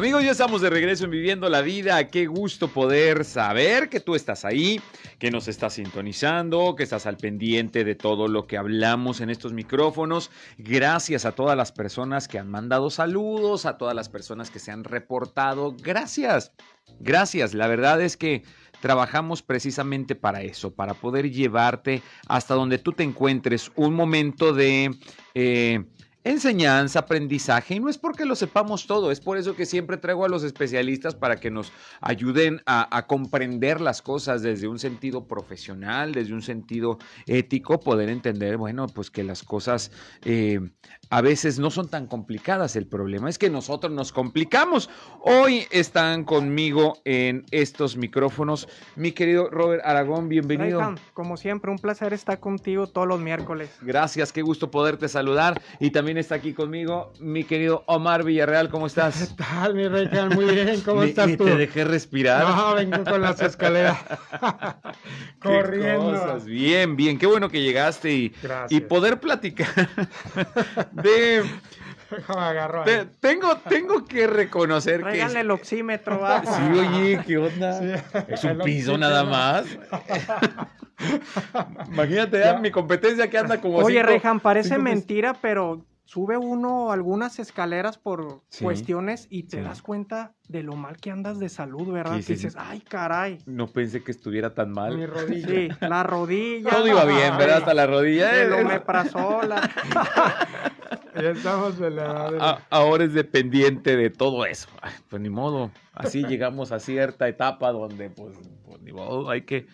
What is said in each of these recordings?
Amigos, ya estamos de regreso en Viviendo la Vida. Qué gusto poder saber que tú estás ahí, que nos estás sintonizando, que estás al pendiente de todo lo que hablamos en estos micrófonos. Gracias a todas las personas que han mandado saludos, a todas las personas que se han reportado. Gracias, gracias. La verdad es que trabajamos precisamente para eso, para poder llevarte hasta donde tú te encuentres un momento de... Eh, enseñanza, aprendizaje, y no es porque lo sepamos todo, es por eso que siempre traigo a los especialistas para que nos ayuden a, comprender las cosas desde un sentido profesional, desde un sentido ético, poder entender, bueno, pues que las cosas eh, a veces no son tan complicadas, el problema es que nosotros nos complicamos. Hoy están conmigo en estos micrófonos mi querido Robert Aragón, bienvenido. como siempre, un placer estar contigo todos los miércoles. Gracias, qué gusto poderte saludar y también está aquí conmigo mi querido Omar Villarreal. ¿Cómo estás? ¿Qué tal, mi rey? Muy bien, ¿cómo estás tú? te dejé respirar. No, vengo con las escaleras. Corriendo. Bien, bien. Qué bueno que llegaste y, y poder platicar de... tengo, tengo que reconocer que. Es... el oxímetro. Sí, oye, ¿qué onda? Es un piso nada más. Imagínate, mi competencia que anda como. Oye, Rejan, parece mentira, pero sube uno algunas escaleras por cuestiones y te das cuenta de lo mal que andas de salud, ¿verdad? Sí, dices, ay, caray. No pensé que estuviera tan mal. Mi rodilla. Sí, la rodilla. Todo iba bien, ¿verdad? Hasta la rodilla. El omeprazola. ya estamos de la Ahora es dependiente de todo eso. pues ni modo. Así llegamos a cierta etapa donde, pues, pues ni modo, hay que,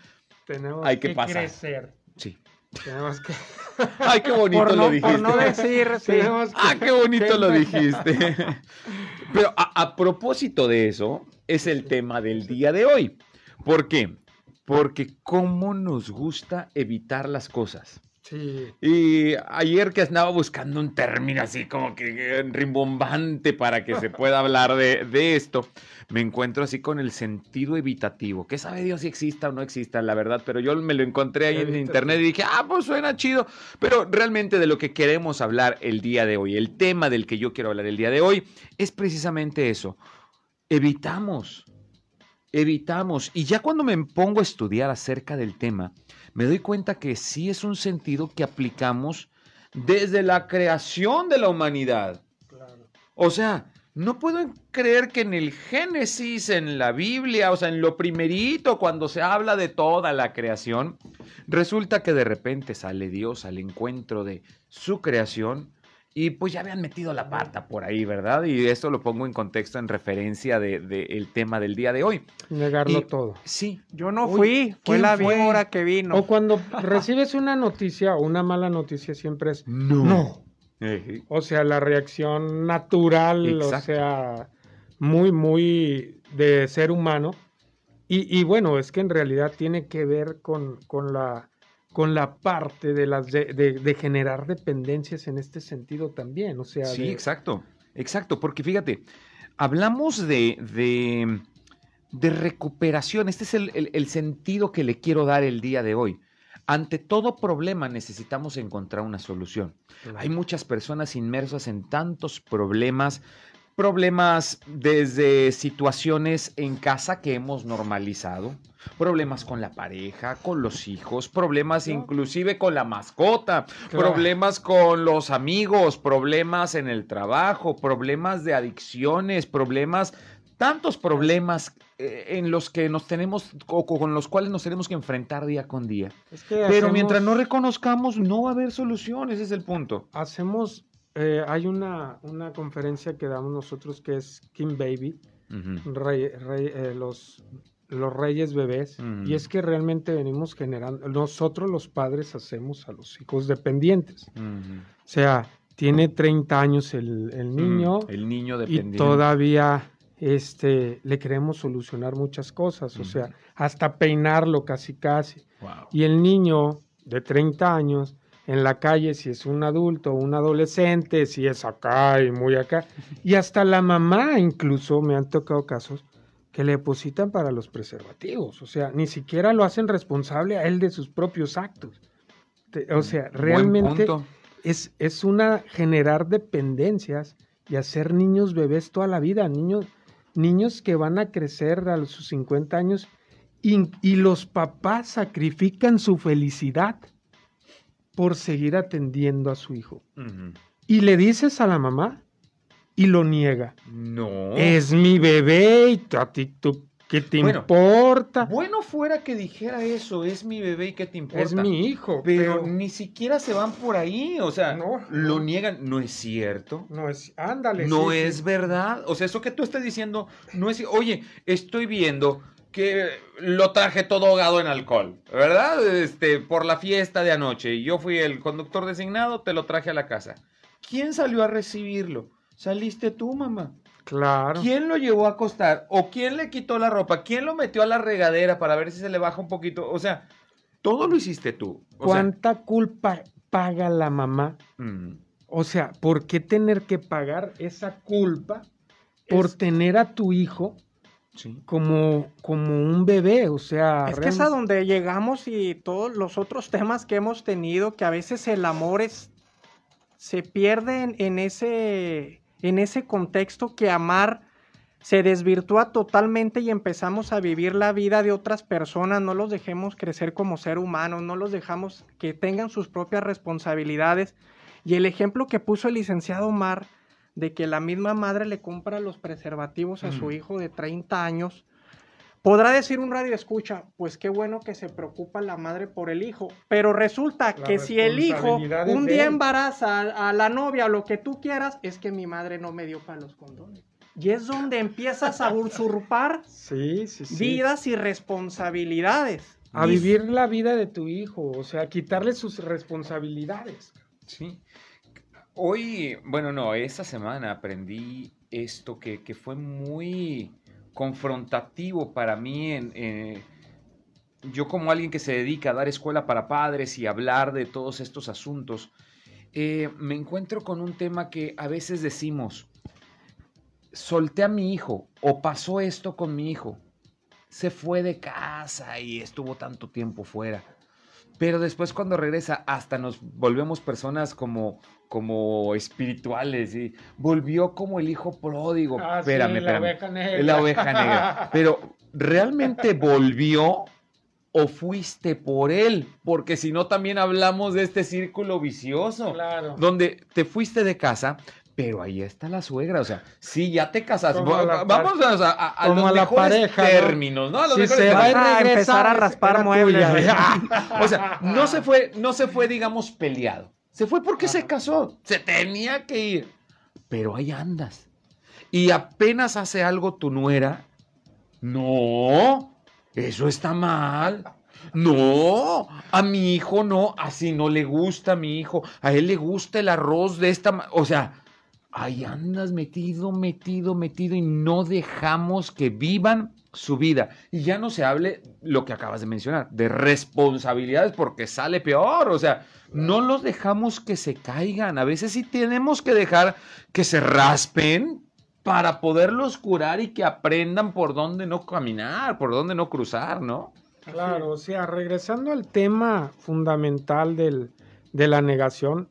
Tenemos hay que, pasar. crecer. Sí. Tenemos que. Ay, qué bonito lo dijiste. Por no decir, sí. Ah, qué bonito lo dijiste. Pero a, propósito de eso, es el tema del día de hoy. ¿Por qué? Porque cómo nos gusta evitar las cosas. Sí. Y ayer que andaba buscando un término así como que rimbombante para que se pueda hablar de, de esto, me encuentro así con el sentido evitativo. ¿Qué sabe Dios si exista o no exista, la verdad? Pero yo me lo encontré ahí en internet y dije, ah, pues suena chido. Pero realmente de lo que queremos hablar el día de hoy, el tema del que yo quiero hablar el día de hoy, es precisamente eso. Evitamos, evitamos. Y ya cuando me pongo a estudiar acerca del tema, me doy cuenta que sí es un sentido que aplicamos desde la creación de la humanidad. O sea, no puedo creer que en el Génesis, en la Biblia, o sea, en lo primerito, cuando se habla de toda la creación, resulta que de repente sale Dios al encuentro de su creación y pues ya habían metido la pata por ahí, ¿verdad? Y esto lo pongo en contexto en referencia del de, tema del día de hoy. Negarlo todo. Sí. Yo no fui, fue la víbora que vino. O cuando recibes una noticia o una mala noticia siempre es no. no. O sea, la reacción natural, o sea, muy, muy de ser humano. Y, bueno, es que en realidad tiene que ver con, con, la, con la parte de, las de, generar dependencias en este sentido también. O sea, sí, exacto, exacto, porque fíjate, hablamos de, de, recuperación, este es el, el sentido que le quiero dar el día de hoy. Ante todo problema necesitamos encontrar una solución. Hay muchas personas inmersas en tantos problemas, problemas desde situaciones en casa que hemos normalizado, problemas con la pareja, con los hijos, problemas inclusive con la mascota, problemas con los amigos, problemas en el trabajo, problemas de adicciones, problemas tantos problemas eh, en los que nos tenemos o con los cuales nos tenemos que enfrentar día con día. Pero mientras no reconozcamos, no va a haber solución, ese es el punto. Hacemos, eh, hay una, una conferencia que damos nosotros que es King Baby, eh, los, los reyes bebés, y es que realmente venimos generando, nosotros los padres hacemos a los hijos dependientes. O sea, tiene 30 años el, el niño. el niño dependiente. Y todavía este, le queremos solucionar muchas cosas, o sea, hasta peinarlo casi casi. Y el niño de 30 años en la calle, si es un adulto o un adolescente, si es acá y muy acá, y hasta la mamá incluso me han tocado casos que le depositan para los preservativos, o sea, ni siquiera lo hacen responsable a él de sus propios actos. O sea, realmente es, es una generar dependencias y hacer niños bebés toda la vida, niños, niños que van a crecer a sus 50 años y, los papás sacrifican su felicidad por seguir atendiendo a su hijo. Y le dices a la mamá y lo niega. No. Es mi bebé y a ti tú ¿Qué te importa? Bueno fuera que dijera eso, es mi bebé y qué te importa. Es mi hijo. Pero, ni siquiera se van por ahí, o sea, no, lo niegan. No es cierto. No es, ándale. No es verdad. O sea, eso que tú estás diciendo no es, oye, estoy viendo que lo traje todo ahogado en alcohol, ¿verdad? Este, por la fiesta de anoche. Y yo fui el conductor designado, te lo traje a la casa. ¿Quién salió a recibirlo? Saliste tú, mamá. Claro. ¿Quién lo llevó a acostar? ¿O quién le quitó la ropa? ¿Quién lo metió a la regadera para ver si se le baja un poquito? O sea, todo lo hiciste tú. ¿Cuánta culpa paga la mamá? Mm. O sea, ¿por qué tener que pagar esa culpa por tener a tu hijo como, como un bebé? O sea, es que es a donde llegamos y todos los otros temas que hemos tenido, que a veces el amor es se pierde en ese en ese contexto que amar se desvirtúa totalmente y empezamos a vivir la vida de otras personas, no los dejemos crecer como ser humanos, no los dejamos que tengan sus propias responsabilidades. Y el ejemplo que puso el licenciado Omar de que la misma madre le compra los preservativos a su hijo de 30 años, Podrá decir un radio escucha, pues qué bueno que se preocupa la madre por el hijo, pero resulta que si el hijo un día embaraza a, la novia o lo que tú quieras, es que mi madre no me dio para los condones. Y es donde empiezas a usurpar vidas y responsabilidades. A vivir la vida de tu hijo, o sea, quitarle sus responsabilidades. Sí. Hoy, bueno, no, esta semana aprendí esto que, que fue muy confrontativo para mí en, eh, yo como alguien que se dedica a dar escuela para padres y hablar de todos estos asuntos, eh, me encuentro con un tema que a veces decimos, solté a mi hijo o pasó esto con mi hijo, se fue de casa y estuvo tanto tiempo fuera. Pero después cuando regresa, hasta nos volvemos personas como, como espirituales y volvió como el hijo pródigo. Ah, espérame, La oveja negra. La oveja negra. Pero ¿realmente volvió o fuiste por él? Porque si no, también hablamos de este círculo vicioso. Claro. Donde te fuiste de casa, pero ahí está la suegra, o sea, sí, ya te casaste. Vamos a, a, los la pareja, términos, ¿no? A los si se va a empezar a raspar muebles. o sea, no se fue, no se fue, digamos, peleado. Se fue porque se casó. Se tenía que ir. Pero ahí andas. Y apenas hace algo tu nuera. No, eso está mal. No, a mi hijo no, así no le gusta a mi hijo. A él le gusta el arroz de esta, o sea, ahí andas metido, metido, metido y no dejamos que vivan su vida. Y ya no se hable lo que acabas de mencionar, de responsabilidades porque sale peor, o sea, no los dejamos que se caigan. A veces sí tenemos que dejar que se raspen para poderlos curar y que aprendan por dónde no caminar, por dónde no cruzar, ¿no? Claro, o sea, regresando al tema fundamental del, de la negación,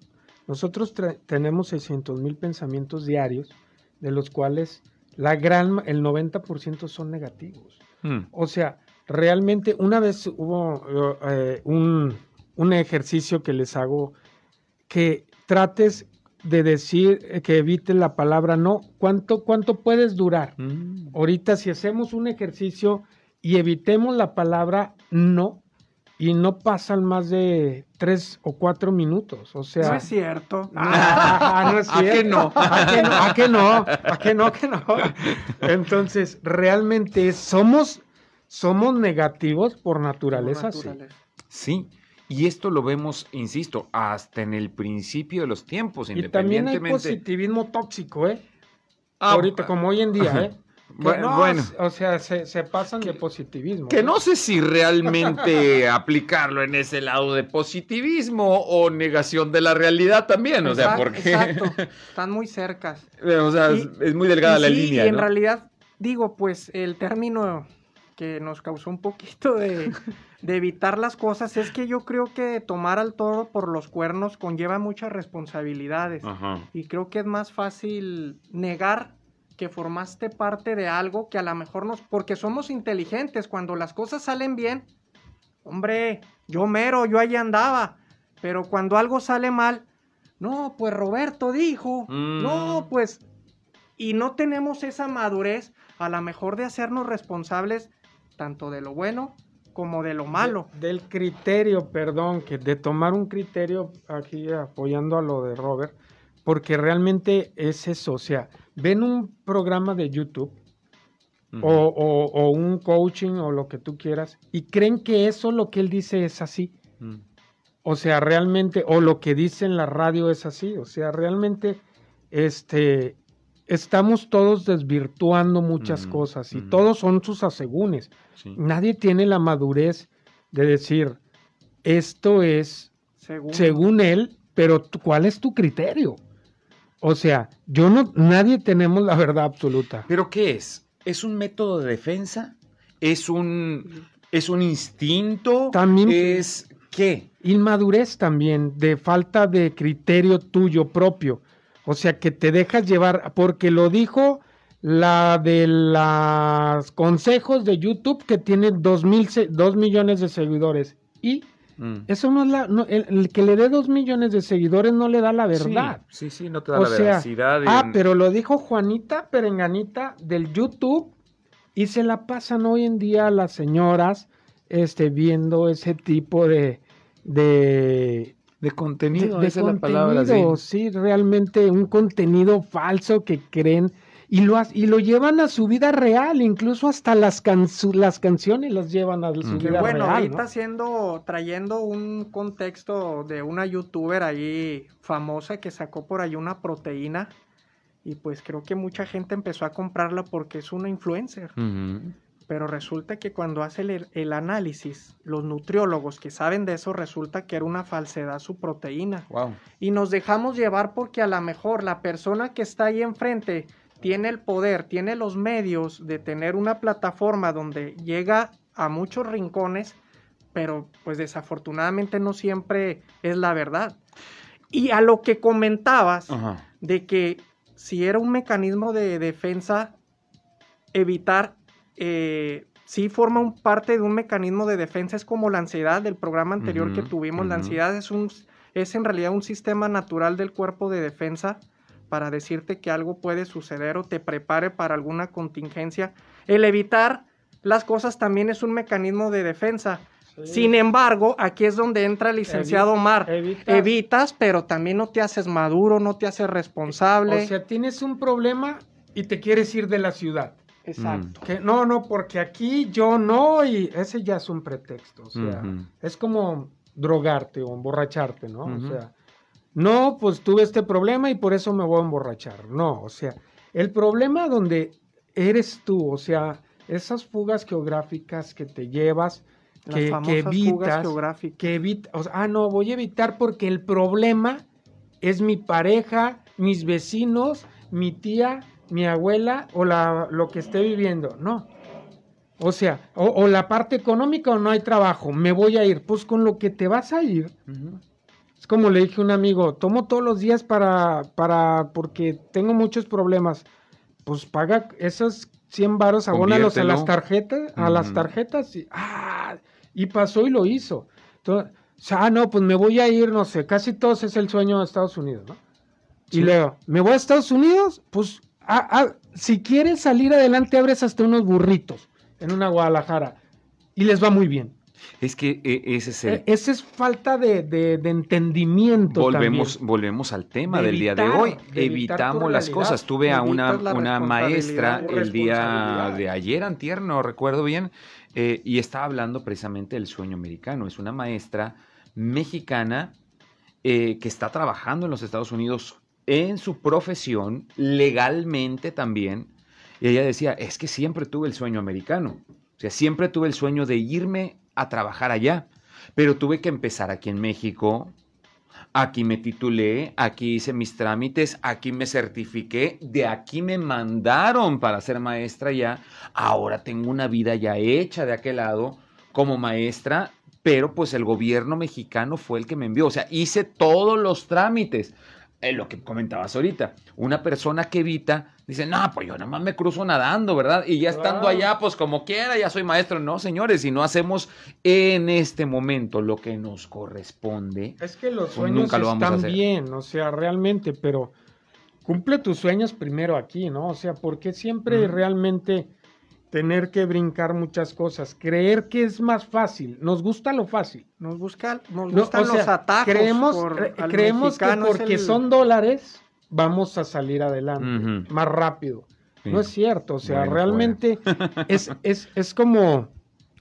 nosotros tenemos 600 mil pensamientos diarios, de los cuales la gran, el 90% son negativos. Hmm. O sea, realmente una vez hubo eh, un, un, ejercicio que les hago que trates de decir, eh, que evite la palabra no. ¿Cuánto, cuánto puedes durar? Hmm. Ahorita si hacemos un ejercicio y evitemos la palabra no, y no pasan más de tres o cuatro minutos. O sea. No es cierto. Ah, no es cierto. ¿A qué no? ¿A qué no? ¿A qué no? ¿A qué no? Entonces, realmente somos, somos negativos por naturaleza. Sí. sí. Y esto lo vemos, insisto, hasta en el principio de los tiempos, y también hay positivismo tóxico, ¿eh? Ah, Ahorita, como hoy en día, ¿eh? Bueno, o sea, se, pasan de positivismo. Que ¿no? sé si realmente aplicarlo en ese lado de positivismo o negación de la realidad también, o sea, porque... Exacto, están muy cercas. O sea, es muy delgada la línea. Y en realidad, digo, pues el término que nos causó un poquito de, evitar las cosas es que yo creo que tomar al toro por los cuernos conlleva muchas responsabilidades. Y creo que es más fácil negar que formaste parte de algo que a lo mejor nos... Porque somos inteligentes, cuando las cosas salen bien, hombre, yo mero, yo ahí andaba. Pero cuando algo sale mal, no, pues Roberto dijo, no, mm. pues... Y no tenemos esa madurez a lo mejor de hacernos responsables tanto de lo bueno como de lo malo. del criterio, perdón, que de tomar un criterio, aquí apoyando a lo de Robert, porque realmente es eso, o sea, ven un programa de YouTube o, un coaching o lo que tú quieras y creen que eso lo que él dice es así. Mm. O sea, realmente, o lo que dice en la radio es así, o sea, realmente, este, estamos todos desvirtuando muchas cosas y todos son sus asegúnes. Nadie tiene la madurez de decir, esto es según, él, pero ¿cuál es tu criterio? O sea, yo no, nadie tenemos la verdad absoluta. ¿Pero qué es? ¿Es un método de defensa? ¿Es un, es un instinto? También. ¿Es qué? Inmadurez también, de falta de criterio tuyo propio. O sea, que te dejas llevar, porque lo dijo la de los consejos de YouTube que tiene dos, mil, dos millones de seguidores. Y mm. eso no es la. el, que le dé dos millones de seguidores no le da la verdad. Sí, sí, no te da la veracidad. Ah, pero lo dijo Juanita Perenganita del YouTube y se la pasan hoy en día las señoras este, viendo ese tipo de, de de contenido, esa es la palabra. Sí. sí, realmente un contenido falso que creen y lo, y lo llevan a su vida real, incluso hasta las, las canciones las llevan a su vida real. Bueno, ahorita haciendo, trayendo un contexto de una youtuber ahí famosa que sacó por ahí una proteína y pues creo que mucha gente empezó a comprarla porque es una influencer pero resulta que cuando hace el, análisis, los nutriólogos que saben de eso, resulta que era una falsedad su proteína. Y nos dejamos llevar porque a lo mejor la persona que está ahí enfrente tiene el poder, tiene los medios de tener una plataforma donde llega a muchos rincones, pero pues desafortunadamente no siempre es la verdad. Y a lo que comentabas de que si era un mecanismo de defensa, evitar eh, sí forma un parte de un mecanismo de defensa, es como la ansiedad del programa anterior que tuvimos. La ansiedad es, un, es en realidad un sistema natural del cuerpo de defensa para decirte que algo puede suceder o te prepare para alguna contingencia. El evitar las cosas también es un mecanismo de defensa. Sin embargo, aquí es donde entra el licenciado Omar. Evitas. pero también no te haces maduro, no te haces responsable. O sea, tienes un problema y te quieres ir de la ciudad. Exacto. Que no, no, porque aquí yo no, y ese ya es un pretexto. O sea, es como drogarte o emborracharte, ¿no? O sea, no, pues tuve este problema y por eso me voy a emborrachar. No, o sea, el problema donde eres tú, o sea, esas fugas geográficas que te llevas, que, que, evitas, que evitas, o sea, ah, no, voy a evitar porque el problema es mi pareja, mis vecinos, mi tía, mi abuela o la, lo que esté viviendo. No. O sea, o, la parte económica o no hay trabajo, me voy a ir. Pues con lo que te vas a ir. Es como le dije a un amigo, tomo todos los días para, para, porque tengo muchos problemas. Pues paga esos 100 varos, abónalos a las tarjetas, a las tarjetas y, ah, y pasó y lo hizo. Entonces, ah, no, pues me voy a ir, no sé, casi todos es el sueño de Estados Unidos, ¿no? Y luego, ¿me voy a Estados Unidos? Pues Ah, ah, si quieres salir adelante, abres hasta unos burritos en una Guadalajara y les va muy bien. Es que e, ese es el... E, ese es falta de, entendimiento. Volvemos, volvemos al tema del día de hoy. Evitamos las cosas. Tuve a una, una maestra el día de ayer, antier, no recuerdo bien, eh, y estaba hablando precisamente del sueño americano. Es una maestra mexicana eh, que está trabajando en los Estados Unidos en su profesión, legalmente también, Y ella decía, es que siempre tuve el sueño americano. O sea, siempre tuve el sueño de irme a trabajar allá. Pero tuve que empezar aquí en México. Aquí me titulé, aquí hice mis trámites, aquí me certifiqué, de aquí me mandaron para ser maestra ya. Ahora tengo una vida ya hecha de aquel lado como maestra, pero pues el gobierno mexicano fue el que me envió. O sea, hice todos los trámites. Eh, lo que comentabas ahorita, una persona que evita, dice, no, pues yo nada más me cruzo nadando, ¿verdad? Y ya estando allá, pues como quiera, ya soy maestro. No, señores, si no hacemos en este momento lo que nos corresponde, es que los pues, sueños nunca lo vamos están a hacer. bien, o sea, realmente, pero cumple tus sueños primero aquí, ¿no? O sea, porque siempre realmente tener que brincar muchas cosas, creer que es más fácil, nos gusta lo fácil. Nos, busca, nos gustan los atajos. Creemos, creemos que porque son dólares vamos a salir adelante más rápido. No es cierto, o sea, realmente es, es, es como,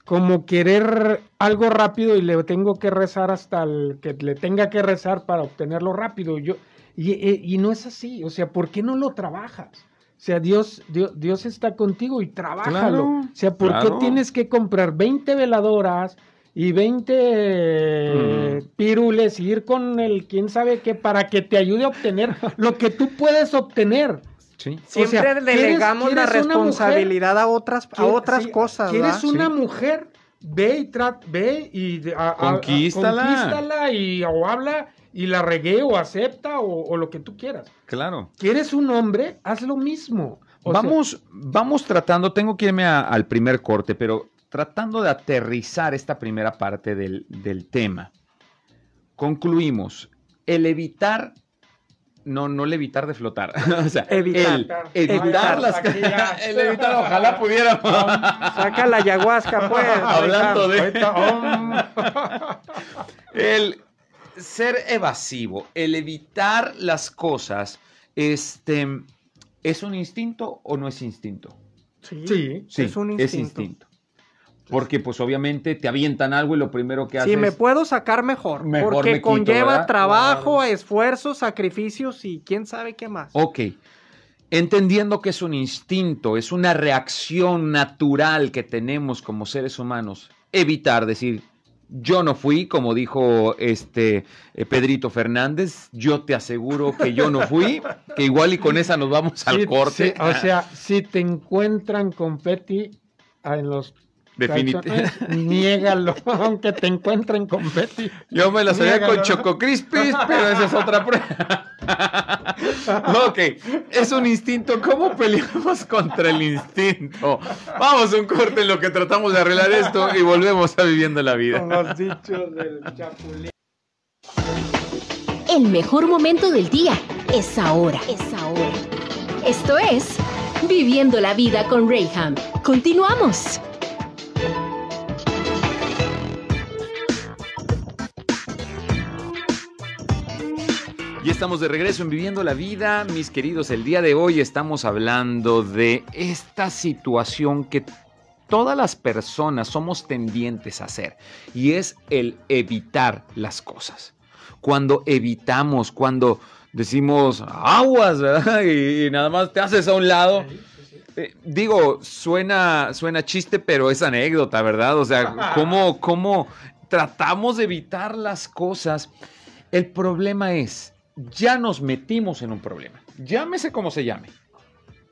como querer algo rápido y le tengo que rezar hasta el que le tenga que rezar para obtenerlo rápido. Yo, y, y no es así, o sea, ¿por qué no lo trabajas? O sea, Dios, Dios, está contigo y trabájalo. o sea, ¿por qué tienes que comprar 20 veladoras y 20 mm. pirules y ir con el quién sabe qué para que te ayude a obtener lo que tú puedes obtener? Sí. Siempre delegamos la responsabilidad a otras, a otras cosas. ¿Quieres una mujer? Ve y trata, ve y conquístala. conquístala y o habla y la regué o acepta o, lo que tú quieras. Claro. ¿Quieres un hombre? Haz lo mismo. vamos, vamos tratando, tengo que irme al primer corte, pero tratando de aterrizar esta primera parte del, tema. Concluimos, el evitar no, no levitar de flotar. o sea, evitar. El evitar, las El evitar, ojalá pudiéramos. Saca la ayahuasca, pues. Hablando de. el ser evasivo, el evitar las cosas, este, ¿es un instinto o no es instinto? Sí, sí, es un instinto. Porque pues obviamente te avientan algo y lo primero que haces... Sí, me puedo sacar mejor. porque conlleva trabajo, esfuerzo, sacrificios y quién sabe qué más. Ok. Entendiendo que es un instinto, es una reacción natural que tenemos como seres humanos, evitar decir, yo no fui, como dijo este eh, Pedrito Fernández, yo te aseguro que yo no fui, que igual y con esa nos vamos al corte. o sea, si te encuentran con Petty ah, en los Definitivamente. Niégalo, aunque te encuentren con Betty. Yo me la sabía con Choco Crispis, pero esa es otra prueba. ok, es un instinto. ¿Cómo peleamos contra el instinto? Vamos a un corte en lo que tratamos de arreglar esto y volvemos a viviendo la vida. los dichos del chapulín. El mejor momento del día es ahora. Es ahora. Esto es Viviendo la vida con Rayham. Continuamos. Y estamos de regreso en Viviendo la Vida, mis queridos. El día de hoy estamos hablando de esta situación que todas las personas somos tendientes a hacer y es el evitar las cosas. Cuando evitamos, cuando decimos aguas, ¿verdad? Y, nada más te haces a un lado. Eh, digo, suena, suena chiste, pero es anécdota, ¿verdad? O sea, ¿cómo, cómo tratamos de evitar las cosas? El problema es ya nos metimos en un problema. Llámese como se llame.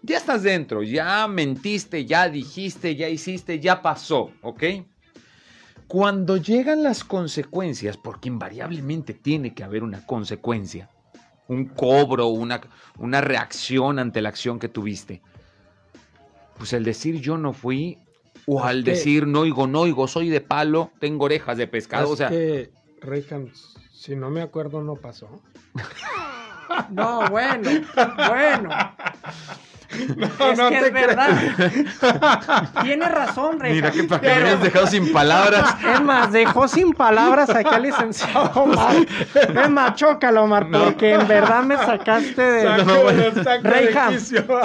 Ya estás dentro, ya mentiste, ya dijiste, ya hiciste, ya pasó, ¿ok? Cuando llegan las consecuencias, porque invariablemente tiene que haber una consecuencia, un cobro, una, una reacción ante la acción que tuviste, pues el decir yo no fui, o al decir no oigo, no oigo, soy de palo, tengo orejas de pescado, o sea... Que, si no me acuerdo, no pasó. No, bueno, bueno. No, es no que te es verdad. Tiene razón, Rey. Mira que para que me hayas dejado sin palabras. Es más, dejó sin palabras acá el licenciado Omar. Es más, chócalo, Omar, porque en verdad me sacaste de. No,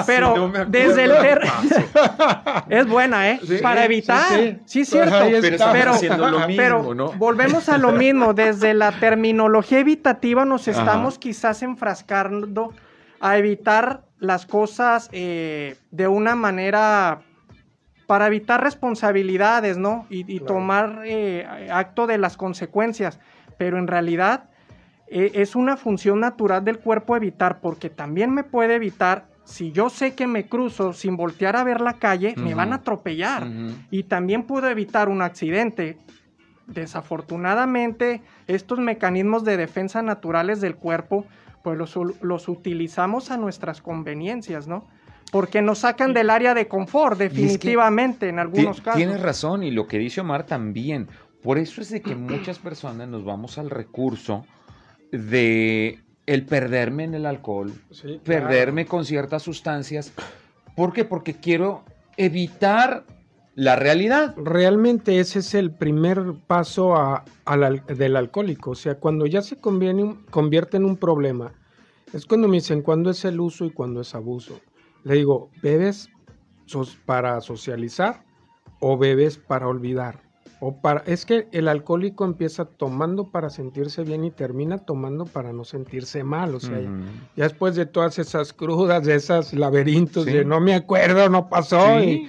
pero desde el ter... Es buena, ¿eh? Para evitar. Sí, sí. es cierto. Pero, pero, ¿no? volvemos a lo mismo. Desde la terminología evitativa nos estamos quizás enfrascando a evitar las cosas eh, de una manera para evitar responsabilidades, ¿no? Y, tomar eh, acto de las consecuencias. Pero en realidad eh, es una función natural del cuerpo evitar, porque también me puede evitar, si yo sé que me cruzo sin voltear a ver la calle, me van a atropellar. Y también puedo evitar un accidente. Desafortunadamente, estos mecanismos de defensa naturales del cuerpo, pues los, utilizamos a nuestras conveniencias, ¿no? Porque nos sacan del área de confort, definitivamente, en algunos casos. Tienes razón, y lo que dice Omar también. Por eso es de que muchas personas nos vamos al recurso de el perderme en el alcohol, perderme con ciertas sustancias. ¿Por qué? Porque quiero evitar la realidad. Realmente ese es el primer paso a, del alcohólico. O sea, cuando ya se convierte en un problema, es cuando me dicen cuándo es el uso y cuándo es abuso. Le digo, ¿bebes para socializar o bebes para olvidar? O para, es que el alcohólico empieza tomando para sentirse bien y termina tomando para no sentirse mal. O sea, ya, después de todas esas crudas, de esas laberintos de no me acuerdo, no pasó. y,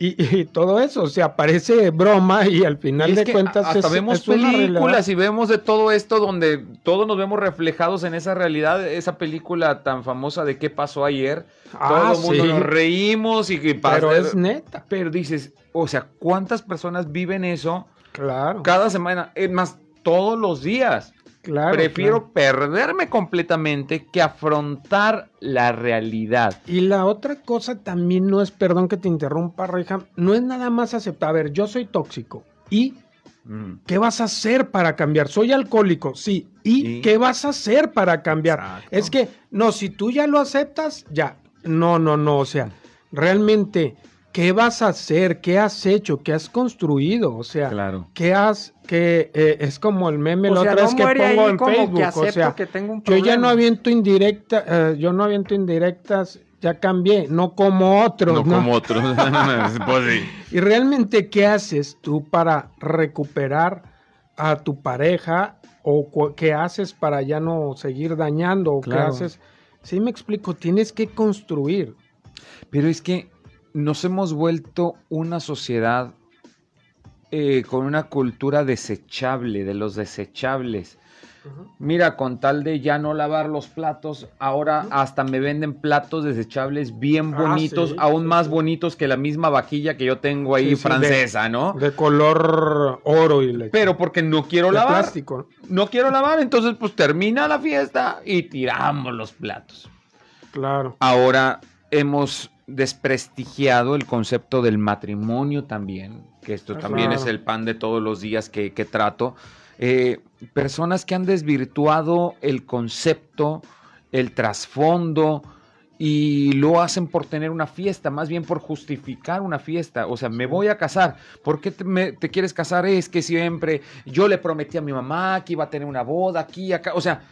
Y, todo eso, o sea, parece broma y al final de cuentas hasta es, vemos películas y vemos de todo esto donde todos nos vemos reflejados en esa realidad, esa película tan famosa de qué pasó ayer. Ah, todo el mundo nos reímos y que pasa. Pero es neta. Pero dices, o sea, ¿cuántas personas viven eso? Claro. Cada semana, es más, todos los días. Claro, Prefiero perderme completamente que afrontar la realidad. Y la otra cosa también no es, perdón que te interrumpa, Reja, no es nada más aceptar. A ver, yo soy tóxico. ¿Y mm. qué vas a hacer para cambiar? Soy alcohólico, sí. ¿Y, qué vas a hacer para cambiar? Es que, no, si tú ya lo aceptas, ya. No, no, no. O sea, realmente ¿qué vas a hacer? ¿Qué has hecho? ¿Qué has construido? O sea, ¿qué has, que eh, es como el meme la otra vez que pongo en Facebook, o sea, yo ya no aviento indirecta, eh, yo no aviento indirectas, ya cambié, no como otros, no, como otros. Pues y realmente, ¿qué haces tú para recuperar a tu pareja o qué haces para ya no seguir dañando o qué haces? Sí me explico, tienes que construir. Pero es que nos hemos vuelto una sociedad eh, con una cultura desechable, de los desechables. Mira, con tal de ya no lavar los platos, ahora hasta me venden platos desechables bien ah, bonitos, aún más bonitos que la misma vajilla que yo tengo ahí francesa, ¿no? De color oro y Pero porque no quiero lavar. Plástico. No quiero lavar, entonces pues termina la fiesta y tiramos los platos. Claro. Ahora hemos desprestigiado el concepto del matrimonio también, que esto también es el pan de todos los días que, trato. Eh, personas que han desvirtuado el concepto, el trasfondo, y lo hacen por tener una fiesta, más bien por justificar una fiesta. O sea, me voy a casar. ¿Por qué te, te, quieres casar? Es que siempre yo le prometí a mi mamá que iba a tener una boda aquí, acá. O sea,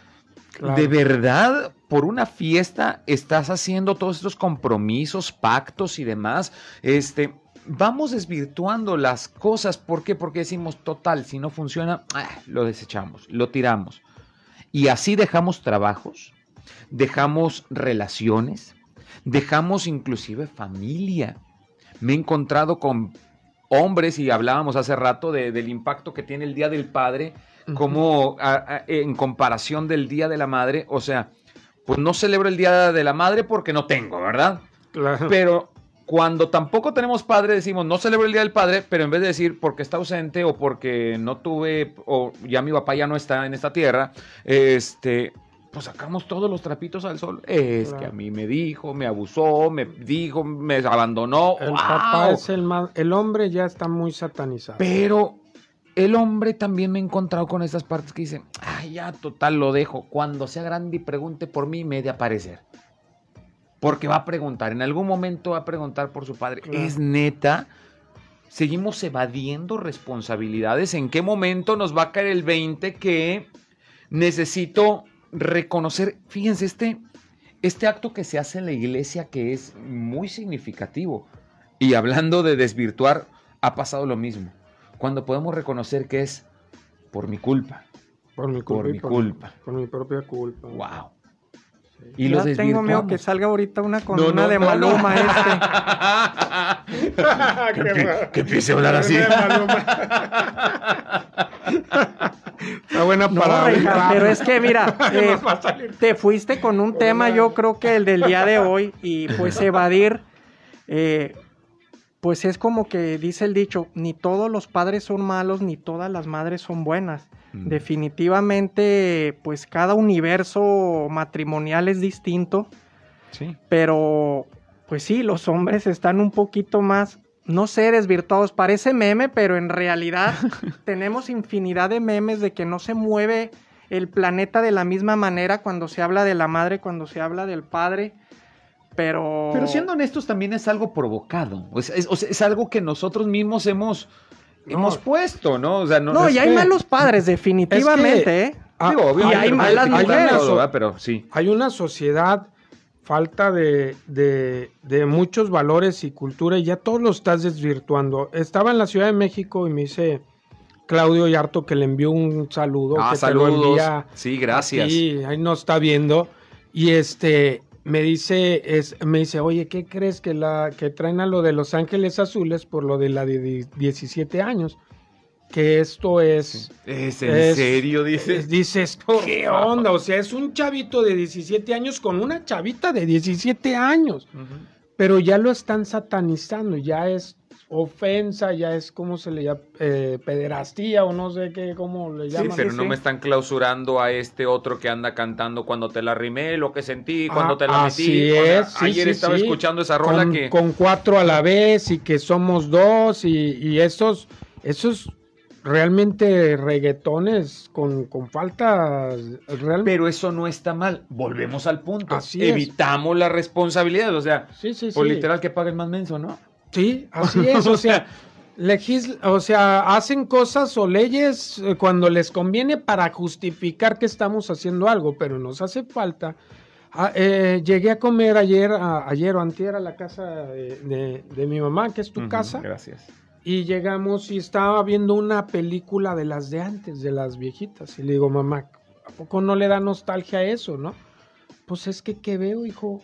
¿De verdad por una fiesta estás haciendo todos estos compromisos, pactos y demás? Este, vamos desvirtuando las cosas. ¿Por qué? Porque decimos, total, si no funciona, ah, lo desechamos, lo tiramos. Y así dejamos trabajos, dejamos relaciones, dejamos inclusive familia. Me he encontrado con hombres y hablábamos hace rato del impacto que tiene el Día del Padre como en comparación del Día de la Madre, o sea, pues no celebro el Día de la Madre porque no tengo, ¿verdad? Claro. Pero cuando tampoco tenemos padre, decimos no celebro el Día del Padre, pero en vez de decir porque está ausente o porque no tuve, o ya mi papá ya no está en esta tierra, este, pues sacamos todos los trapitos al sol. Es que a mí me dijo, me abusó, me dijo, me abandonó. El papá es el más, el hombre ya está muy satanizado. Pero el hombre también me he encontrado con esas partes que dicen, ay, ya, total, lo dejo. Cuando sea grande y pregunte por mí, me de aparecer. Porque va a preguntar, en algún momento va a preguntar por su padre. ¿Es neta? Seguimos evadiendo responsabilidades. ¿En qué momento nos va a caer el 20 que necesito reconocer? Fíjense, este, este acto que se hace en la iglesia que es muy significativo. Y hablando de desvirtuar, ha pasado lo mismo cuando podemos reconocer que es por mi culpa. Por mi culpa. Por mi culpa. Por mi propia culpa. Wow. Y ya tengo miedo que salga ahorita una con una de Maluma este. que, que, empiece a hablar así. Está buena para Pero es que mira, eh, te fuiste con un tema, yo creo que el del día de hoy, y pues evadir, eh, pues es como que dice el dicho, ni todos los padres son malos, ni todas las madres son buenas. Mm. Definitivamente, pues cada universo matrimonial es distinto. Sí. Pero, pues sí, los hombres están un poquito más no sé, desvirtuados. Parece meme, pero en realidad tenemos infinidad de memes de que no se mueve el planeta de la misma manera cuando se habla de la madre, cuando se habla del padre. Pero. Pero siendo honestos, también es algo provocado. Es, es, algo que nosotros mismos hemos, hemos puesto, ¿no? O sea, no, no y hay malos padres, definitivamente, ¿eh? Ah, y hay, malas mujeres. pero sí. Hay una sociedad falta de, de, muchos valores y cultura y ya todo lo estás desvirtuando. Estaba en la Ciudad de México y me dice Claudio Yarto que le envió un saludo. Ah, que saludos. sí, gracias. Sí, ahí nos está viendo. Y este me dice, es, me dice, oye, ¿qué crees que la que traen a lo de Los Ángeles Azules por lo de la de 17 años? que esto es... ¿Es en serio, dices? dices, ¿qué onda? O sea, es un chavito de 17 años con una chavita de 17 años. Pero ya lo están satanizando, ya es ofensa, ya es como se le llama, eh, pederastía o no sé qué, cómo le llaman. Sí, pero no me están clausurando a este otro que anda cantando cuando te la rimé, lo que sentí, cuando ah, te la metí. Es, ayer estaba escuchando esa rola con, que... Con cuatro a la vez y que somos dos y, y esos, esos realmente reggaetones con, con falta Pero eso no está mal. Volvemos al punto. Así Evitamos la responsabilidad. O sea, sí, sí, o literal que pague el más menso, ¿no? Sí, así es. o sea, o sea, hacen cosas o leyes eh, cuando les conviene para justificar que estamos haciendo algo, pero nos hace falta. Ah, eh, llegué a comer ayer, ayer o antier a la casa de, mi mamá, que es tu casa. Gracias y llegamos y estaba viendo una película de las de antes, de las viejitas. Y le digo, mamá, ¿a poco no le da nostalgia a eso, no? Pues es que, ¿qué veo, hijo?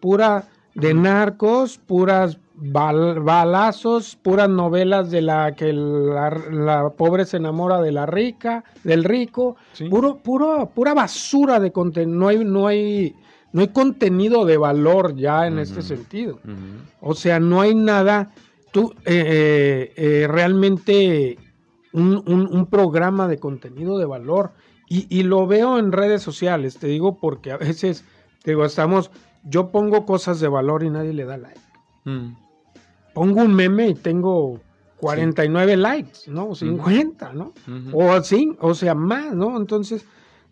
Pura de narcos, puras balazos, puras novelas de la que la, pobre se enamora de la rica, del rico, puro, puro, pura basura de contenido. No hay, no hay, no hay contenido de valor ya en este sentido. O sea, no hay nada tú eh, eh, eh, realmente un, programa de contenido de valor y, lo veo en redes sociales, te digo porque a veces, te digo, estamos, yo pongo cosas de valor y nadie le da like. Mm. Pongo un meme y tengo 49 likes, ¿no? 50, ¿no? O así, o sea, más, ¿no? Entonces,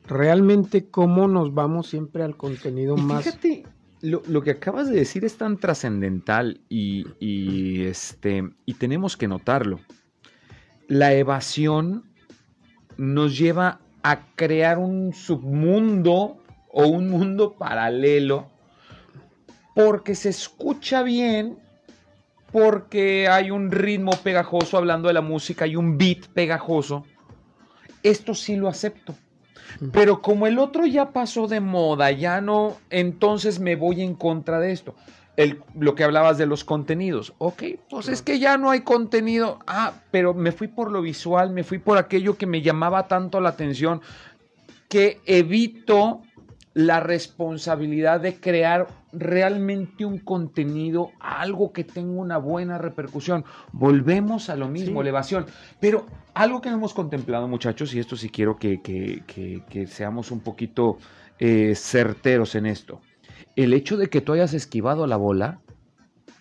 realmente, ¿cómo nos vamos siempre al contenido más? Fíjate, lo, que acabas de decir es tan trascendental y, este, y tenemos que notarlo. La evasión nos lleva a crear un submundo o un mundo paralelo porque se escucha bien, porque hay un ritmo pegajoso hablando de la música, hay un beat pegajoso. Esto sí lo acepto. Pero como el otro ya pasó de moda, ya no, entonces me voy en contra de esto. El, lo que hablabas de los contenidos. Ok, pues es que ya no hay contenido. Ah, pero me fui por lo visual, me fui por aquello que me llamaba tanto la atención que evito la responsabilidad de crear realmente un contenido, algo que tenga una buena repercusión. Volvemos a lo mismo, elevación. Pero algo que no hemos contemplado, muchachos, y esto sí quiero que, seamos un poquito eh, certeros en esto. El hecho de que tú hayas esquivado la bola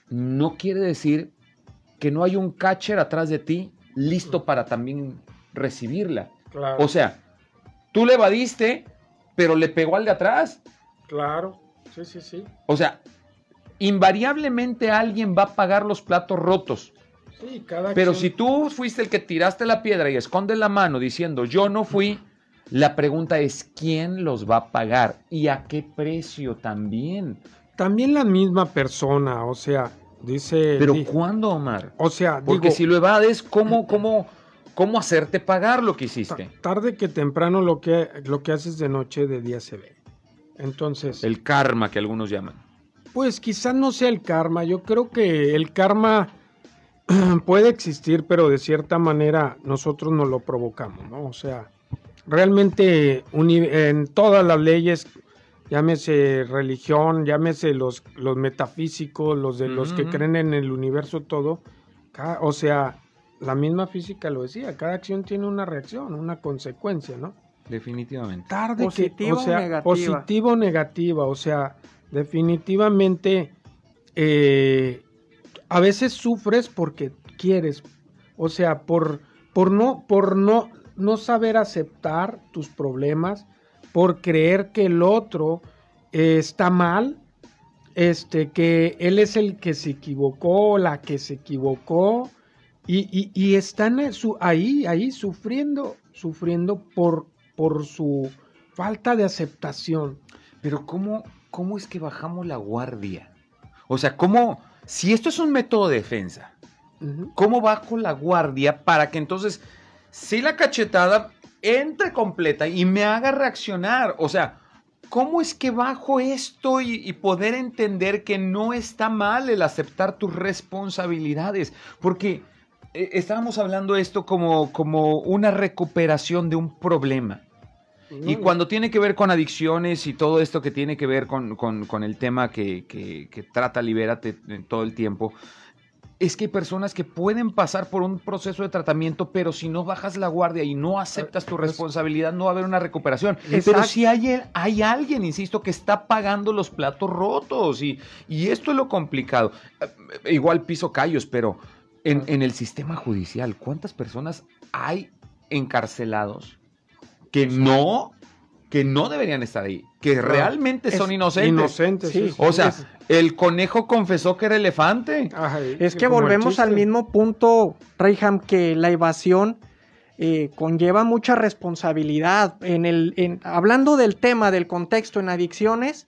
no quiere decir que no hay un catcher atrás de ti listo para también recibirla. O sea, tú le evadiste, pero le pegó al de atrás. Claro, sí, sí, sí. O sea, invariablemente alguien va a pagar los platos rotos. Sí, cada pero si tú fuiste el que tiraste la piedra y esconde la mano diciendo yo no fui, la pregunta es quién los va a pagar y a qué precio también. También la misma persona, o sea, dice. Pero ¿cuándo, Omar? O sea, porque si lo evades, ¿cómo, cómo, cómo hacerte pagar lo que hiciste? Tarde que temprano lo que, lo que haces de noche, de día se ve. Entonces. El karma que algunos llaman. Pues quizás no sea el karma. Yo creo que el karma puede existir, pero de cierta manera nosotros no lo provocamos, ¿no? O sea, realmente en todas las leyes, llámese religión, llámese los, los metafísicos, los de los que creen en el universo todo, o sea, la misma física lo decía, cada acción tiene una reacción, una consecuencia, ¿no? Definitivamente. Tarde positivo, o sea, negativa. positivo negativa, o sea, definitivamente eh, a veces sufres porque quieres, o sea, por, por no, por no, no saber aceptar tus problemas, por creer que el otro eh, está mal, este, que él es el que se equivocó, la que se equivocó, y, están ahí, ahí sufriendo, sufriendo por, por su falta de aceptación. Pero ¿cómo, ¿cómo es que bajamos la guardia? O sea, ¿cómo, si esto es un método de defensa, ¿cómo bajo la guardia para que entonces, si la cachetada entre completa y me haga reaccionar? O sea, ¿cómo es que bajo esto y, poder entender que no está mal el aceptar tus responsabilidades? Porque eh, estábamos hablando esto como, como una recuperación de un problema. Y cuando tiene que ver con adicciones y todo esto que tiene que ver con, el tema que, que, trata Libérate todo el tiempo, es que hay personas que pueden pasar por un proceso de tratamiento, pero si no bajas la guardia y no aceptas tu responsabilidad, no va a haber una recuperación. Pero si hay, hay alguien, insisto, que está pagando los platos rotos y, y esto es lo complicado. Eh, igual piso callos, pero en, en el sistema judicial, ¿cuántas personas hay encarcelados que no que no deberían estar ahí, que realmente son inocentes. Inocentes, sí. O sea, el conejo confesó que era elefante. es que volvemos al mismo punto, Reyham, que la evasión eh, conlleva mucha responsabilidad. En el, hablando del tema, del contexto en adicciones,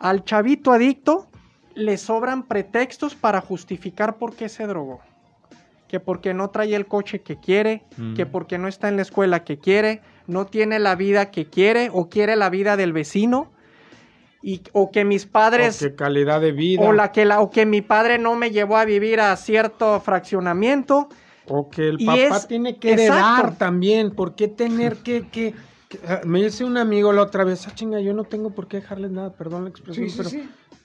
al chavito adicto le sobran pretextos para justificar por qué se drogó que porque no trae el coche que quiere, que porque no está en la escuela que quiere, no tiene la vida que quiere o quiere la vida del vecino. Y, o que mis padres o que calidad de vida. o la que la, o que mi padre no me llevó a vivir a cierto fraccionamiento. O que el papá tiene que heredar también por qué tener que, que, ah, me dice un amigo la otra vez ah chinga yo no tengo por qué dejarles nada perdón la expresión pero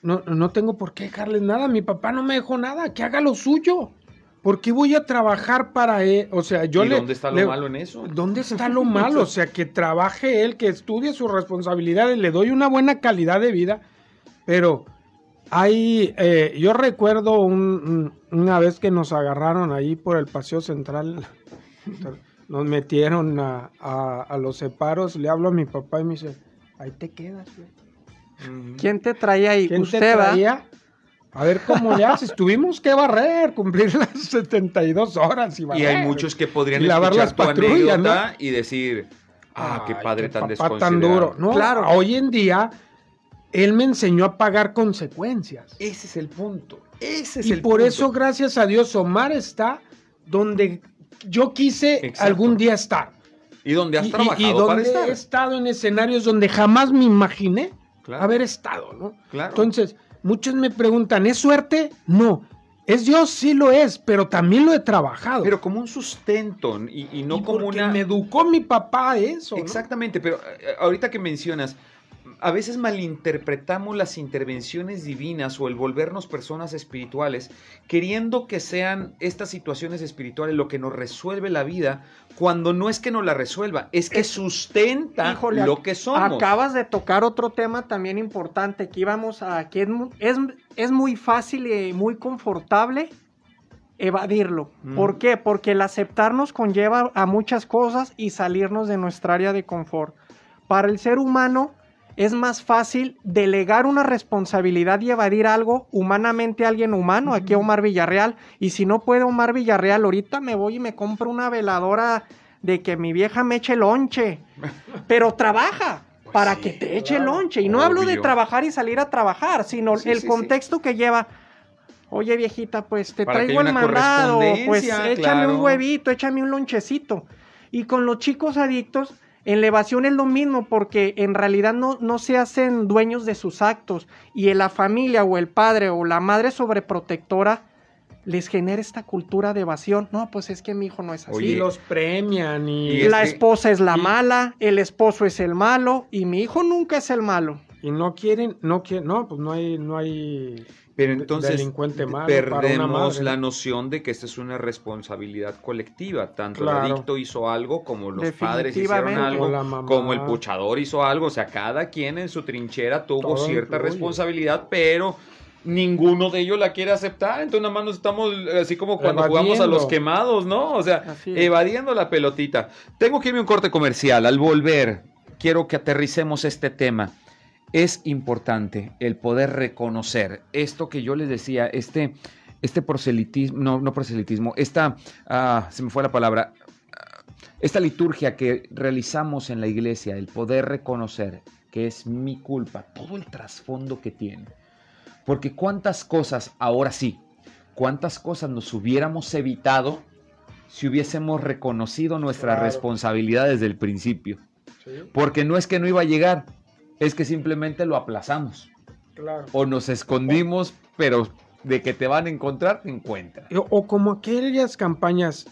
No, no tengo por qué dejarles nada mi papá no me dejó nada que haga lo suyo ¿Por qué voy a trabajar para él? O sea, yo ¿Y dónde está lo malo en eso? ¿Dónde está lo malo? O sea, que trabaje él, que estudie sus responsabilidades, le doy una buena calidad de vida, pero hay, eh, yo recuerdo una vez que nos agarraron ahí por el paseo central, nos metieron a, los separos, le hablo a mi papá y me dice, ahí te quedas, güey. ¿Quién te traía ahí? ¿Quién ¿Usted te traía? A ver cómo le haces. Tuvimos que barrer, cumplir las 72 horas y barrer. Y hay muchos que podrían lavar las patrullas y decir, ah, qué padre tan desconsiderado. tan duro. No, claro. Hoy en día, él me enseñó a pagar consecuencias. Ese es el punto. Ese es y el por eso, gracias a Dios, Omar está donde yo quise algún día estar. Y donde has trabajado y, donde he estado en escenarios donde jamás me imaginé haber estado, ¿no? Claro. Entonces, Muchos me preguntan, ¿es suerte? No. Es Dios, sí lo es, pero también lo he trabajado. Pero como un sustento y, no como una. Me educó mi papá eso. Exactamente, pero eh, ahorita que mencionas, a veces malinterpretamos las intervenciones divinas o el volvernos personas espirituales, queriendo que sean estas situaciones espirituales lo que nos resuelve la vida, cuando no es que nos la resuelva, es que sustenta lo que somos. Acabas de tocar otro tema también importante, que íbamos a que es, es, muy fácil y muy confortable evadirlo. Mm. ¿Por qué? Porque el aceptarnos conlleva a muchas cosas y salirnos de nuestra área de confort. Para el ser humano, es más fácil delegar una responsabilidad y evadir algo humanamente a alguien humano, aquí a Omar Villarreal. Y si no puede Omar Villarreal, ahorita me voy y me compro una veladora de que mi vieja me eche lonche. Pero trabaja pues para que te eche lonche. Y no hablo de trabajar y salir a trabajar, sino el contexto que lleva. Oye, viejita, pues te traigo el mandado, pues échame un huevito, échame un lonchecito. Y con los chicos adictos En la evasión es lo mismo porque en realidad no, no se hacen dueños de sus actos y en la familia o el padre o la madre sobreprotectora les genera esta cultura de evasión. No, pues es que mi hijo no es así. Y los premian y... y la esposa es la mala, el esposo es el malo y mi hijo nunca es el malo. Y no quieren, no quieren, no, pues no hay, no hay pero entonces perdemos la noción de que esta es una responsabilidad colectiva. Tanto el adicto hizo algo, como los padres hicieron algo, como el puchador hizo algo. O sea, cada quien en su trinchera tuvo cierta responsabilidad, pero ninguno de ellos la quiere aceptar. Entonces nada más nos estamos así como cuando jugamos a los quemados, ¿no? O sea, evadiendo la pelotita. Tengo que irme a un corte comercial. Al volver, quiero que aterricemos este tema es importante el poder reconocer esto que yo les decía, este, este proselitismo, no, no proselitismo, esta, ah, se me fue la palabra, esta liturgia que realizamos en la iglesia, el poder reconocer que es mi culpa, todo el trasfondo que tiene. Porque cuántas cosas, ahora sí, cuántas cosas nos hubiéramos evitado si hubiésemos reconocido nuestra responsabilidad desde el principio. Porque no es que no iba a llegar, es que simplemente lo aplazamos. O nos escondimos, pero de que te van a encontrar, te encuentran. O, como aquellas campañas,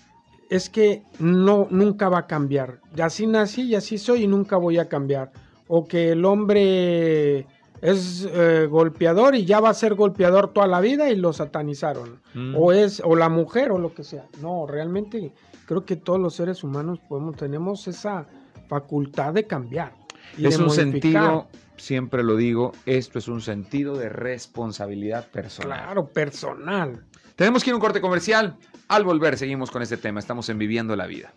es que no, nunca va a cambiar. Y así nací y así soy y nunca voy a cambiar. O que el hombre es eh, golpeador y ya va a ser golpeador toda la vida y lo satanizaron. Mm. O es, o la mujer o lo que sea. No, realmente creo que todos los seres humanos podemos, tenemos esa facultad de cambiar es un sentido, siempre lo digo, esto es un sentido de responsabilidad personal. Claro, personal. Tenemos que ir a un corte comercial. Al volver seguimos con este tema. Estamos en Viviendo la Vida.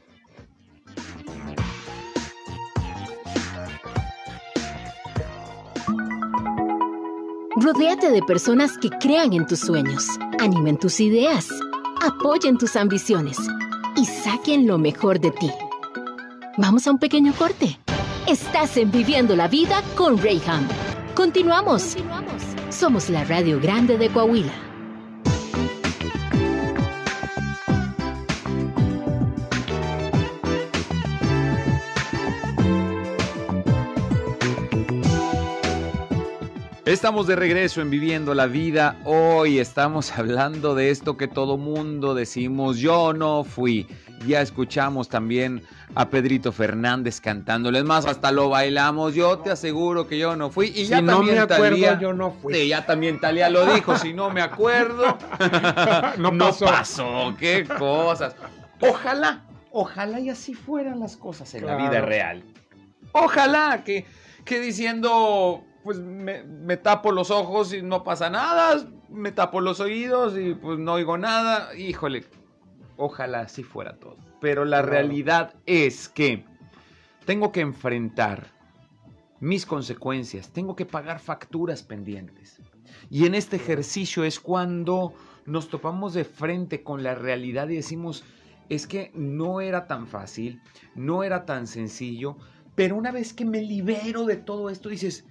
Rodéate de personas que crean en tus sueños, animen tus ideas, apoyen tus ambiciones y saquen lo mejor de ti. Vamos a un pequeño corte. Estás en Viviendo la Vida con Rayham. Continuamos. Somos la Radio Grande de Coahuila. Estamos de regreso en Viviendo la Vida. Hoy estamos hablando de esto que todo mundo decimos, yo no fui. Ya escuchamos también a Pedrito Fernández cantándole. Es más, hasta lo bailamos. Yo te aseguro que yo no fui. Y ya no también me acuerdo, yo no fui. ya también Talía lo dijo. si no me acuerdo, no, pasó. Qué cosas. Ojalá, ojalá y así fueran las cosas en la vida real. Ojalá que, que diciendo, pues me, me, tapo los ojos y no pasa nada, me tapo los oídos y pues no oigo nada. Híjole, ojalá así fuera todo. Pero la realidad es que tengo que enfrentar mis consecuencias, tengo que pagar facturas pendientes. Y en este ejercicio es cuando nos topamos de frente con la realidad y decimos, es que no era tan fácil, no era tan sencillo, pero una vez que me libero de todo esto, dices,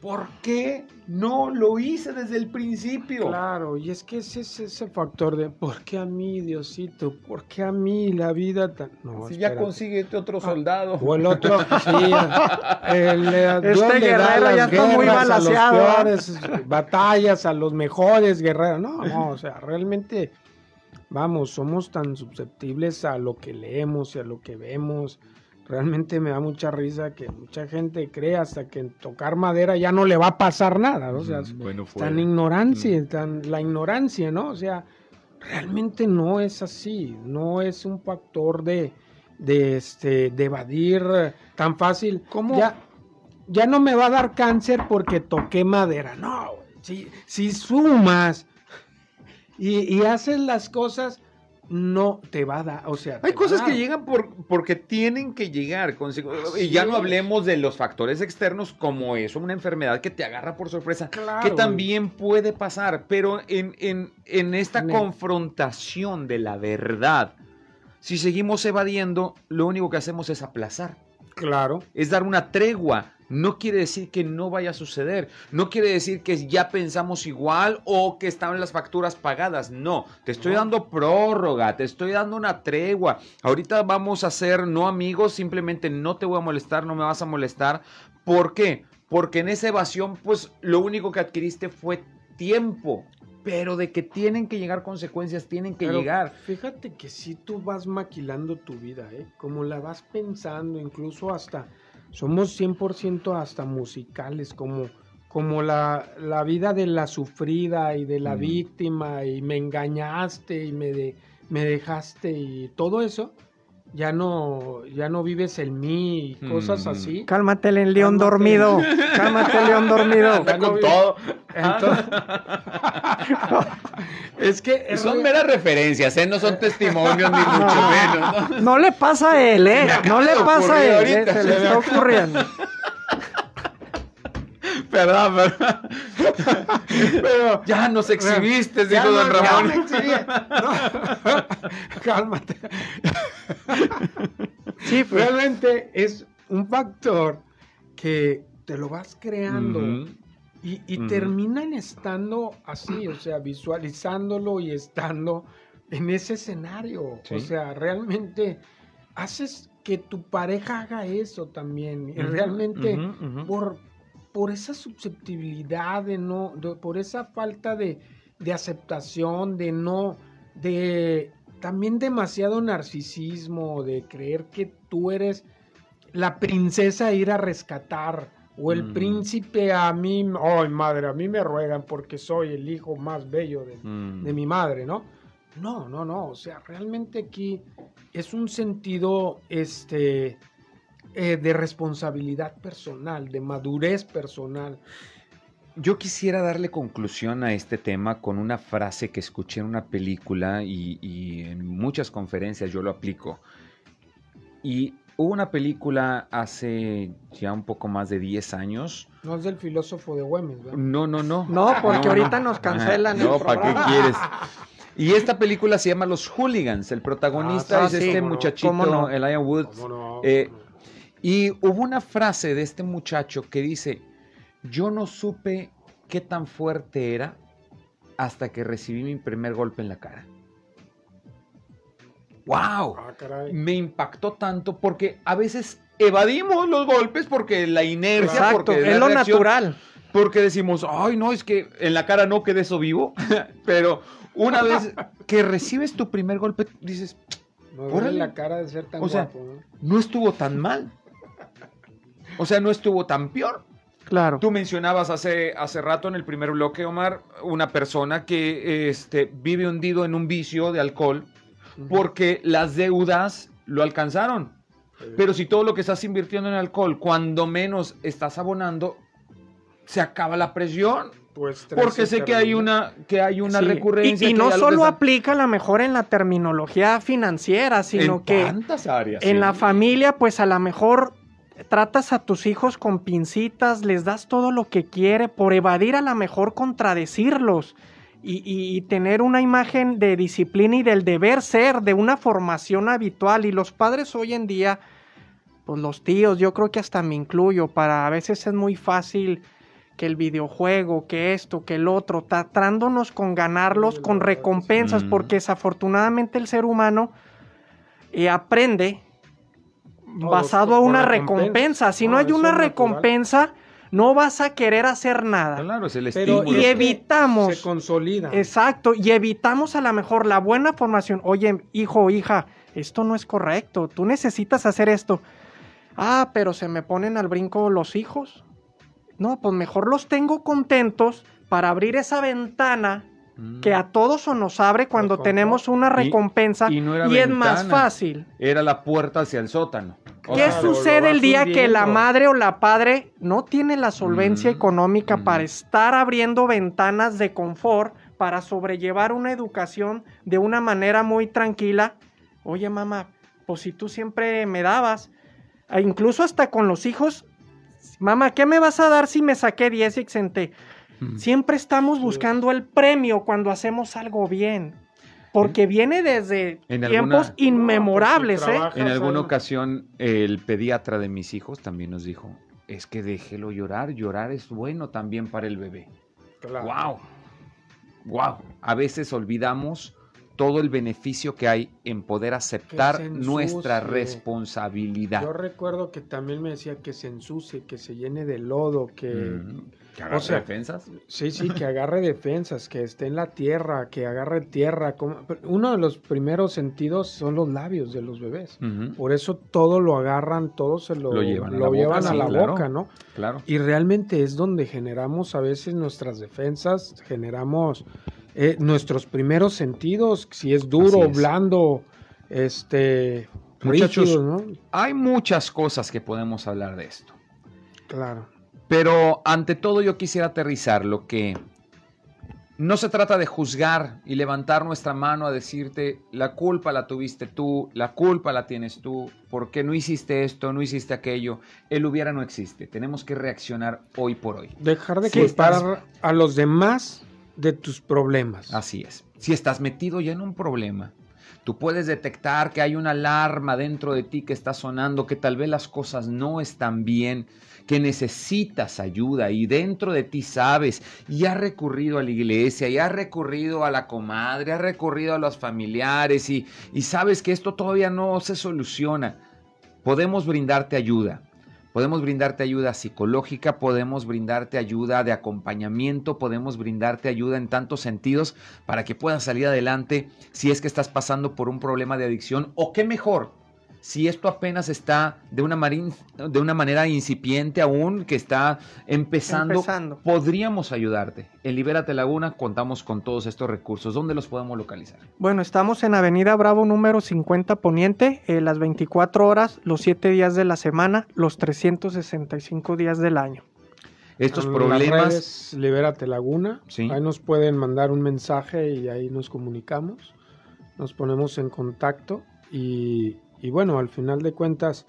¿Por qué no lo hice desde el principio? Claro, y es que ese es ese factor de ¿por qué a mí, Diosito? ¿Por qué a mí la vida tan.? No, si ya consigue otro ah, soldado. o el otro, sí. El, este guerrero ya está muy balanceado. A los peores batallas, a los mejores guerreros. No, no, o sea, realmente, vamos, somos tan susceptibles a lo que leemos y a lo que vemos realmente me da mucha risa que mucha gente cree hasta que en tocar madera ya no le va a pasar nada, o sea, bueno, tan ignorancia, tan la ignorancia, ¿no? O sea, realmente no es así, no es un factor de, de este, de evadir tan fácil. ¿Cómo? Ya, ya no me va a dar cáncer porque toqué madera, no, si, si sumas y, y haces las cosas no te va a dar, o sea... Hay cosas que llegan por, porque tienen que llegar. y ya no hablemos de los factores externos como eso, una enfermedad que te agarra por sorpresa, que también puede pasar, pero en, en, en esta confrontación de la verdad, si seguimos evadiendo, lo único que hacemos es aplazar. Claro. Es dar una tregua no quiere decir que no vaya a suceder. No quiere decir que ya pensamos igual o que están las facturas pagadas. No, te estoy dando prórroga, te estoy dando una tregua. Ahorita vamos a ser no amigos, simplemente no te voy a molestar, no me vas a molestar. ¿Por qué? Porque en esa evasión, pues lo único que adquiriste fue tiempo. Pero de que tienen que llegar consecuencias, tienen que llegar. Fíjate que si tú vas maquilando tu vida, ¿eh? como la vas pensando, incluso hasta somos 100% hasta musicales, como, como la, la, vida de la sufrida y de la víctima y me engañaste y me, me dejaste y todo eso. Ya no, ya no vives en mí y cosas así. Cálmate, el león dormido. Cálmate, león dormido. con todo. es que son meras referencias, ¿eh? no son testimonios ni mucho menos. ¿no? le pasa a él, ¿eh? No le pasa a él, ¿eh? se le está ocurriendo. Perdón. Pero, ya nos exhibiste, dijo don Ramón. Cálmate. Sí, pues. realmente es un factor que te lo vas creando. Y, terminan estando así, o sea, visualizándolo y estando en ese escenario. O sea, realmente haces que tu pareja haga eso también. Y realmente por, por esa susceptibilidad de no, por esa falta de, de aceptación, de no, de también demasiado narcisismo, de creer que tú eres la princesa a ir a rescatar o el príncipe a mí, ay madre, a mí me ruegan porque soy el hijo más bello de, mi madre, ¿no? No, no, no, o sea, realmente aquí es un sentido este, eh, de responsabilidad personal, de madurez personal. Yo quisiera darle conclusión a este tema con una frase que escuché en una película y, y en muchas conferencias yo lo aplico. Y Hubo una película hace ya un poco más de 10 años. No es del filósofo de Güemes, ¿verdad? No, no, no. No, porque ahorita nos cancelan. No, ¿para qué quieres? Y esta película se llama Los Hooligans. El protagonista ah, es este muchachito, no? Elijah Woods. Eh, y hubo una frase de este muchacho que dice: Yo no supe qué tan fuerte era hasta que recibí mi primer golpe en la cara. ¡Wow! Ah, Me impactó tanto porque a veces evadimos los golpes porque la inercia, porque es lo natural. Porque decimos, ay, no, es que en la cara no quedé eso vivo. Pero una vez que recibes tu primer golpe, dices, no la cara de ser tan o sea, ¿no? estuvo tan mal. O sea, no estuvo tan peor. Claro. Tú mencionabas hace, hace rato en el primer bloque, Omar, una persona que este, vive hundido en un vicio de alcohol porque las deudas lo alcanzaron. Pero si todo lo que estás invirtiendo en alcohol, cuando menos estás abonando, se acaba la presión. porque sé que hay una, que hay una recurrencia. Y, no solo aplica a lo mejor en la terminología financiera, sino en que tantas áreas, en la familia, pues a lo mejor tratas a tus hijos con pincitas, les das todo lo que quiere por evadir a lo mejor contradecirlos y, tener una imagen de disciplina y del deber ser, de una formación habitual. Y los padres hoy en día, pues los tíos, yo creo que hasta me incluyo, para a veces es muy fácil que el videojuego, que esto, que el otro, tratándonos con ganarlos, con recompensas, porque desafortunadamente el ser humano eh, aprende basado a una recompensa. Si no, hay una recompensa, no vas a querer hacer nada. Claro, es el estímulo. y evitamos. Se consolida. Exacto, y evitamos a lo mejor la buena formación. Oye, hijo o hija, esto no es correcto, tú necesitas hacer esto. Ah, pero se me ponen al brinco los hijos. No, pues mejor los tengo contentos para abrir esa ventana mm. que a todos nos abre cuando tenemos una recompensa y, es más fácil. Era la puerta hacia el sótano. ¿Qué sucede el día que la madre o la padre no tiene la solvencia mm, económica mm. para estar abriendo ventanas de confort para sobrellevar una educación de una manera muy tranquila? Oye, mamá, pues si tú siempre me dabas, e incluso hasta con los hijos, mamá, ¿qué me vas a dar si me saqué 10 y exenté? Mm. Siempre estamos buscando el premio cuando hacemos algo bien. Porque viene desde tiempos inmemorables, ¿eh? En alguna ocasión, el pediatra de mis hijos también nos dijo: es que déjelo llorar, llorar es bueno también para el bebé. Claro. Wow. Wow. A veces olvidamos todo el beneficio que hay en poder aceptar nuestra responsabilidad. Yo recuerdo que también me decía que se ensucie, que se llene de lodo, que... Mm, ¿Que agarre defensas? Sí, sí, que agarre defensas, que esté en la tierra, que agarre tierra. Uno de los primeros sentidos son los labios de los bebés. Por eso todo lo agarran, todo se lo, llevan a la, boca, ¿no? Claro. Y realmente es donde generamos a veces nuestras defensas, generamos eh, nuestros primeros sentidos, si es duro, blando, este, Muchachos, ¿no? hay muchas cosas que podemos hablar de esto. Claro. Pero ante todo yo quisiera aterrizar lo que no se trata de juzgar y levantar nuestra mano a decirte, la culpa la tuviste tú, la culpa la tienes tú, porque no hiciste esto, no hiciste aquello. El hubiera no existe. Tenemos que reaccionar hoy por hoy. Dejar de culpar a los demás de tus problemas. Así es. Si estás metido ya en un problema, tú puedes detectar que hay una alarma dentro de ti que está sonando, que tal vez las cosas no están bien, que necesitas ayuda y dentro de ti sabes y has recurrido a la iglesia y has recurrido a la comadre, has recurrido a los familiares y, y sabes que esto todavía no se soluciona. Podemos brindarte ayuda. Podemos brindarte ayuda psicológica, podemos brindarte ayuda de acompañamiento, podemos brindarte ayuda en tantos sentidos para que puedas salir adelante si es que estás pasando por un problema de adicción o qué mejor, si esto apenas está de una, de una manera incipiente aún, que está empezando, podríamos ayudarte. En Libérate Laguna contamos con todos estos recursos. ¿Dónde los podemos localizar? Bueno, estamos en Avenida Bravo número 50 Poniente, eh, las 24 horas, los 7 días de la semana, los 365 días del año. Estos problemas... Libérate Laguna, ahí nos pueden mandar un mensaje y ahí nos comunicamos, nos ponemos en contacto y y bueno, al final de cuentas,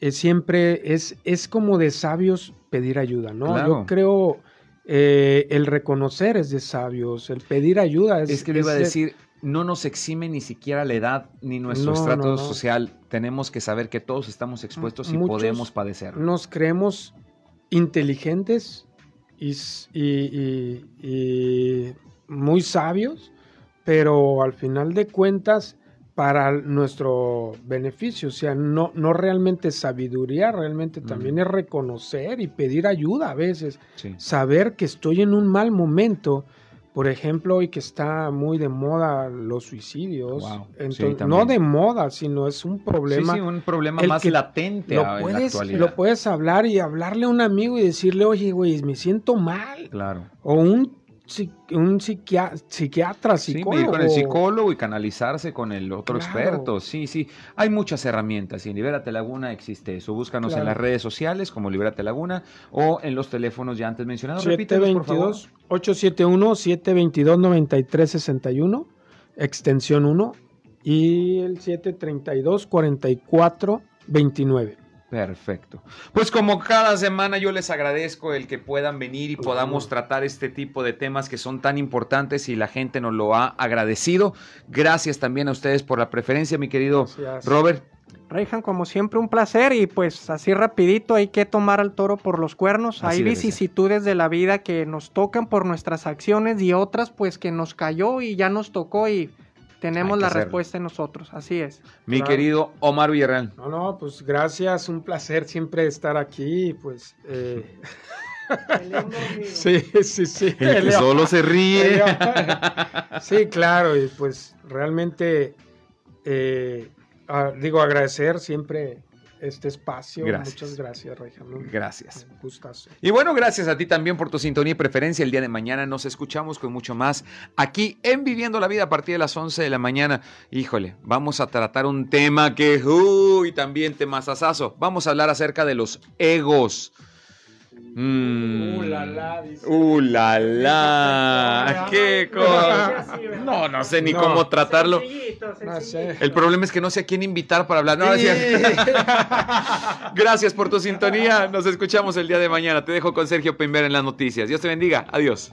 es siempre es, es como de sabios pedir ayuda, ¿no? Yo creo eh, el reconocer es de sabios, el pedir ayuda es... Es que le iba a decir, no nos exime ni siquiera la edad ni nuestro estrato social. Tenemos que saber que todos estamos expuestos y podemos padecer. Nos creemos inteligentes y, y muy sabios, pero al final de cuentas para nuestro beneficio, o sea, no, no realmente sabiduría, realmente también es reconocer y pedir ayuda a veces, saber que estoy en un mal momento, por ejemplo, hoy que está muy de moda los suicidios, no de moda, sino es un problema. Sí, un problema más latente lo puedes, Lo puedes hablar y hablarle a un amigo y decirle, oye, güey, me siento mal. Claro. O un un psiquiatra, psicólogo. Sí, con el psicólogo y canalizarse con el otro experto. Sí, sí. Hay muchas herramientas y en Libérate Laguna existe eso. Búscanos en las redes sociales como Libérate Laguna o en los teléfonos ya antes mencionados. 722 871 722 9361 extensión 1 y el 732 44 29. Perfecto. Pues como cada semana yo les agradezco el que puedan venir y podamos tratar este tipo de temas que son tan importantes y la gente nos lo ha agradecido. Gracias también a ustedes por la preferencia, mi querido Robert. Reijan, como siempre, un placer y pues así rapidito hay que tomar al toro por los cuernos. hay vicisitudes de la vida que nos tocan por nuestras acciones y otras pues que nos cayó y ya nos tocó y tenemos la respuesta en nosotros, así es. Mi querido Omar Villarreal. No, no, pues gracias, un placer siempre estar aquí, pues... Eh... sí, sí, sí. El que solo se ríe. sí, claro, y pues realmente, eh, digo, agradecer siempre este espacio. Muchas gracias, Reyjamón. Gracias. Y bueno, gracias a ti también por tu sintonía y preferencia. El día de mañana nos escuchamos con mucho más aquí en Viviendo la Vida a partir de las 11 de la mañana. Híjole, vamos a tratar un tema que, uy, también temazazazo. Vamos a hablar acerca de los egos. Mm. Uh, la, la, dice. Uh, la, la. ¿Qué cosa? No, no sé ni cómo tratarlo. El problema es que no sé a quién invitar para hablar. No, Gracias por tu sintonía. Nos escuchamos el día de mañana. Te dejo con Sergio Pimber en las noticias. Dios te bendiga. Adiós.